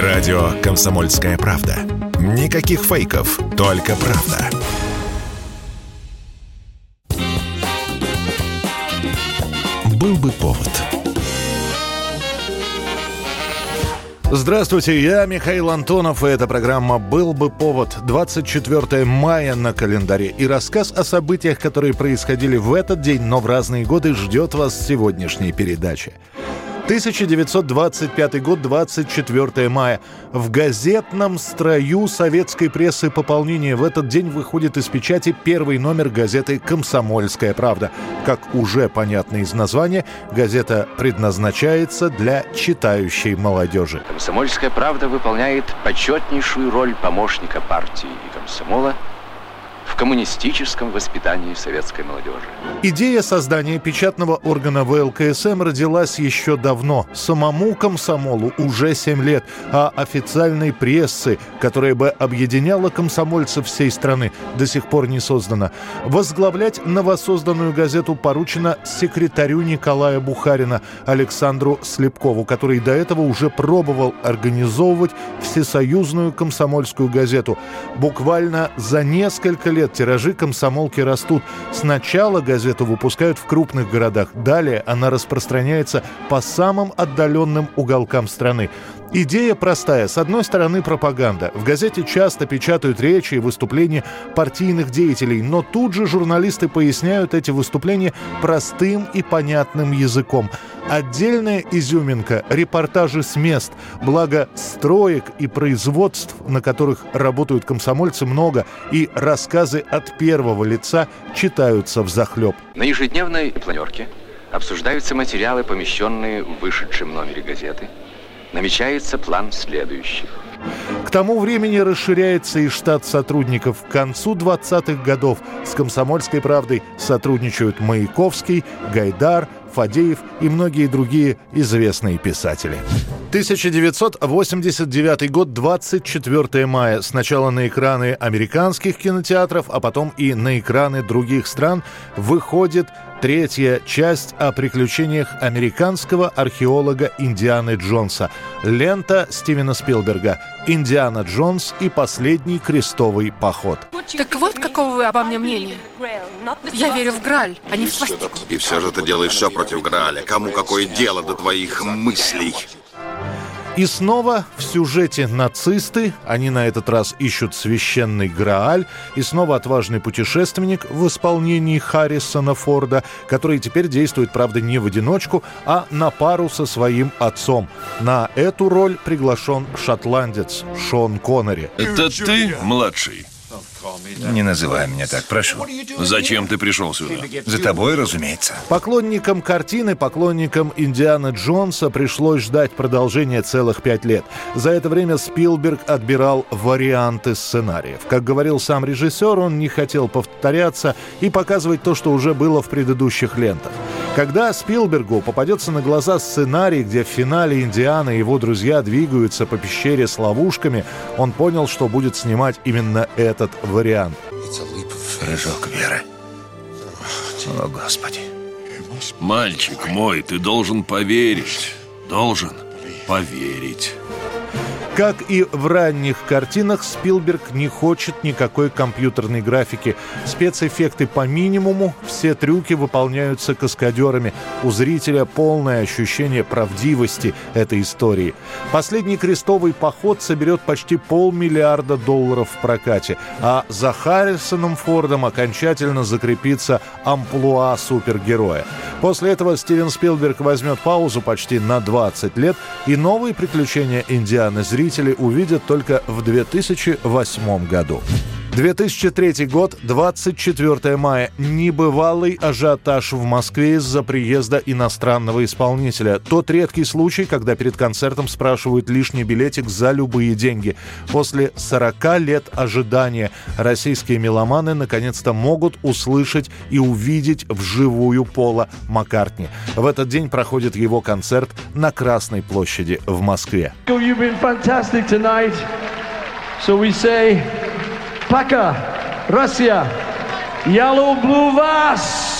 Радио «Комсомольская правда». Никаких фейков, только правда. Был бы повод. Здравствуйте, я Михаил Антонов, и эта программа «Был бы повод» 24 мая на календаре. И рассказ о событиях, которые происходили в этот день, но в разные годы, ждет вас сегодняшней передаче. 1925 год, 24 мая. В газетном строю советской прессы пополнение в этот день выходит из печати первый номер газеты «Комсомольская правда». Как уже понятно из названия, газета предназначается для читающей молодежи. «Комсомольская правда» выполняет почетнейшую роль помощника партии и комсомола – коммунистическом воспитании советской молодежи. Идея создания печатного органа ВЛКСМ родилась еще давно. Самому комсомолу уже 7 лет, а официальной прессы, которая бы объединяла комсомольцев всей страны, до сих пор не создана. Возглавлять новосозданную газету поручено секретарю Николая Бухарина Александру Слепкову, который до этого уже пробовал организовывать всесоюзную комсомольскую газету. Буквально за несколько лет лет тиражи комсомолки растут. Сначала газету выпускают в крупных городах, далее она распространяется по самым отдаленным уголкам страны. Идея простая. С одной стороны, пропаганда. В газете часто печатают речи и выступления партийных деятелей, но тут же журналисты поясняют эти выступления простым и понятным языком. Отдельная изюминка – репортажи с мест. Благо, строек и производств, на которых работают комсомольцы, много, и рассказы от первого лица читаются в захлеб. На ежедневной планерке обсуждаются материалы, помещенные в вышедшем номере газеты – намечается план следующих. К тому времени расширяется и штат сотрудников. К концу 20-х годов с «Комсомольской правдой» сотрудничают Маяковский, Гайдар, Фадеев и многие другие известные писатели. 1989 год, 24 мая. Сначала на экраны американских кинотеатров, а потом и на экраны других стран выходит третья часть о приключениях американского археолога Индианы Джонса. Лента Стивена Спилберга «Индиана Джонс и последний крестовый поход». Так вот, какого вы обо мне мнения? Я верю в Граль, а не в свастику. И все же ты делаешь все против Граля. Кому какое дело до твоих мыслей? И снова в сюжете нацисты, они на этот раз ищут священный Грааль, и снова отважный путешественник в исполнении Харрисона Форда, который теперь действует, правда, не в одиночку, а на пару со своим отцом. На эту роль приглашен шотландец Шон Коннери. Это ты, младший? Не называй меня так, прошу. Зачем ты пришел сюда? За тобой, разумеется. Поклонникам картины, поклонникам Индиана Джонса пришлось ждать продолжения целых пять лет. За это время Спилберг отбирал варианты сценариев. Как говорил сам режиссер, он не хотел повторяться и показывать то, что уже было в предыдущих лентах. Когда Спилбергу попадется на глаза сценарий, где в финале Индиана и его друзья двигаются по пещере с ловушками, он понял, что будет снимать именно этот вариант. Прыжок веры. О, Господи. Мальчик мой, ты должен поверить. Должен поверить. Как и в ранних картинах, Спилберг не хочет никакой компьютерной графики. Спецэффекты по минимуму, все трюки выполняются каскадерами. У зрителя полное ощущение правдивости этой истории. Последний крестовый поход соберет почти полмиллиарда долларов в прокате, а за Харрисоном Фордом окончательно закрепится амплуа супергероя. После этого Стивен Спилберг возьмет паузу почти на 20 лет, и новые приключения Индианы зрители зрители увидят только в 2008 году. 2003 год, 24 мая. Небывалый ажиотаж в Москве из-за приезда иностранного исполнителя. Тот редкий случай, когда перед концертом спрашивают лишний билетик за любые деньги. После 40 лет ожидания российские меломаны наконец-то могут услышать и увидеть вживую Пола Маккартни. В этот день проходит его концерт на Красной площади в Москве. So we say Пака, Русија, јалоу блу вас!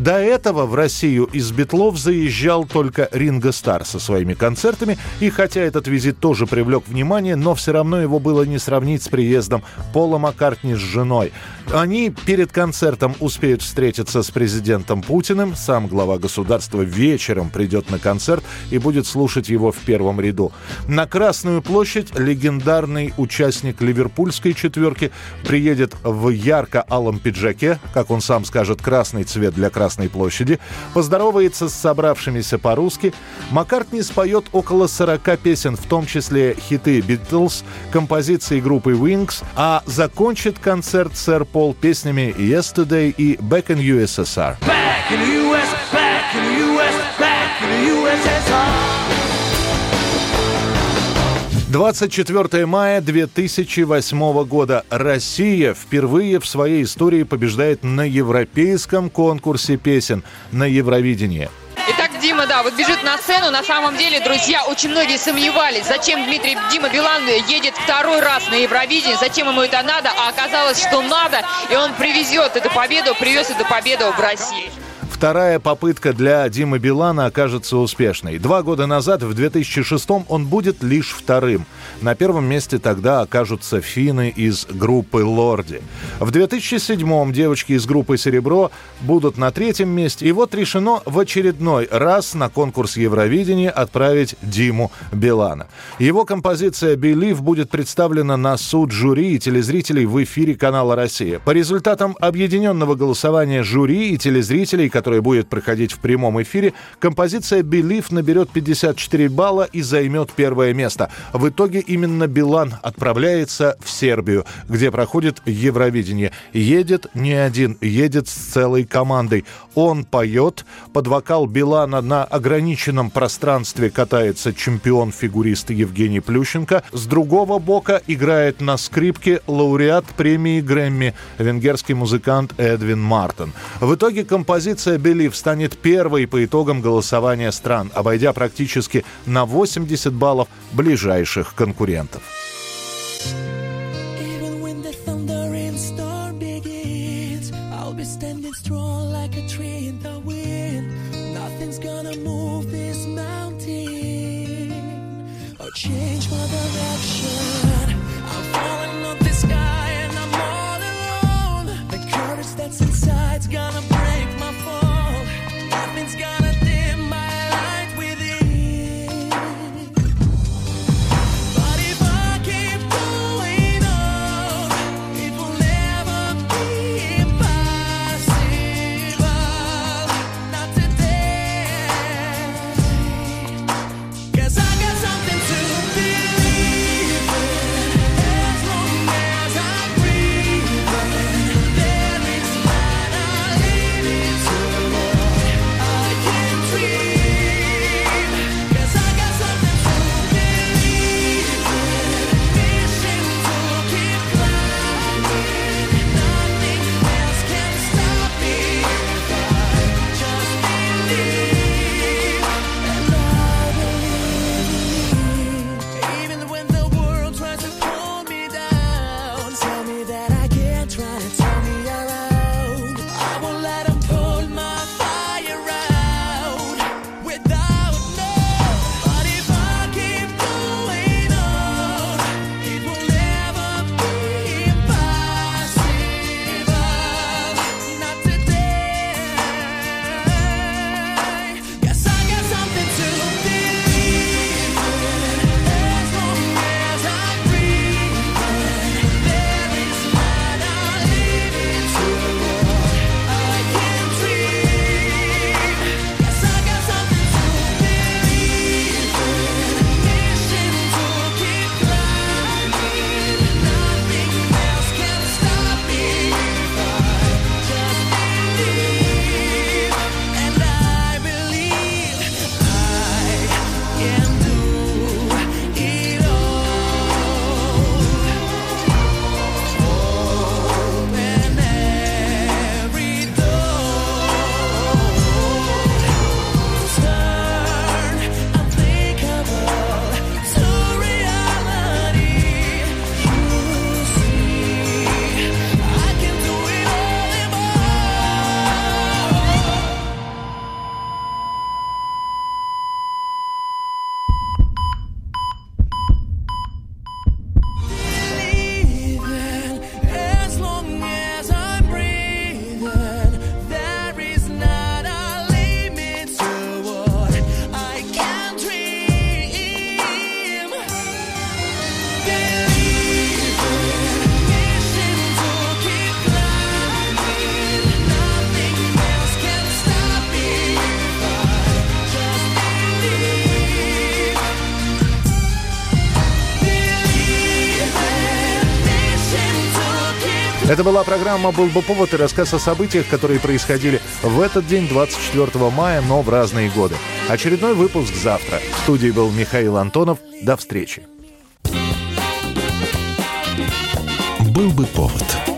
До этого в Россию из Битлов заезжал только Ринго Стар со своими концертами, и хотя этот визит тоже привлек внимание, но все равно его было не сравнить с приездом Пола Маккартни с женой. Они перед концертом успеют встретиться с президентом Путиным, сам глава государства вечером придет на концерт и будет слушать его в первом ряду. На Красную площадь легендарный участник ливерпульской четверки приедет в ярко-алом пиджаке, как он сам скажет, красный цвет для Красной площади, поздоровается с собравшимися по-русски. Маккартни споет около 40 песен, в том числе хиты «Битлз», композиции группы Wings, а закончит концерт сэр Пол песнями «Yesterday» и «Back in USSR». Back in US, 24 мая 2008 года. Россия впервые в своей истории побеждает на европейском конкурсе песен на Евровидении. Итак, Дима, да, вот бежит на сцену. На самом деле, друзья, очень многие сомневались, зачем Дмитрий Дима Билан едет второй раз на Евровидение, зачем ему это надо, а оказалось, что надо, и он привезет эту победу, привез эту победу в Россию. Вторая попытка для Димы Билана окажется успешной. Два года назад, в 2006 он будет лишь вторым. На первом месте тогда окажутся финны из группы «Лорди». В 2007 девочки из группы «Серебро» будут на третьем месте. И вот решено в очередной раз на конкурс Евровидения отправить Диму Билана. Его композиция «Believe» будет представлена на суд жюри и телезрителей в эфире канала «Россия». По результатам объединенного голосования жюри и телезрителей, которые которая будет проходить в прямом эфире, композиция «Believe» наберет 54 балла и займет первое место. В итоге именно Билан отправляется в Сербию, где проходит Евровидение. Едет не один, едет с целой командой. Он поет, под вокал Билана на ограниченном пространстве катается чемпион-фигурист Евгений Плющенко. С другого бока играет на скрипке лауреат премии Грэмми, венгерский музыкант Эдвин Мартин. В итоге композиция Believe станет первой по итогам голосования стран, обойдя практически на 80 баллов ближайших конкурентов. change my direction. Это была программа «Был бы повод» и рассказ о событиях, которые происходили в этот день, 24 мая, но в разные годы. Очередной выпуск завтра. В студии был Михаил Антонов. До встречи. «Был бы повод»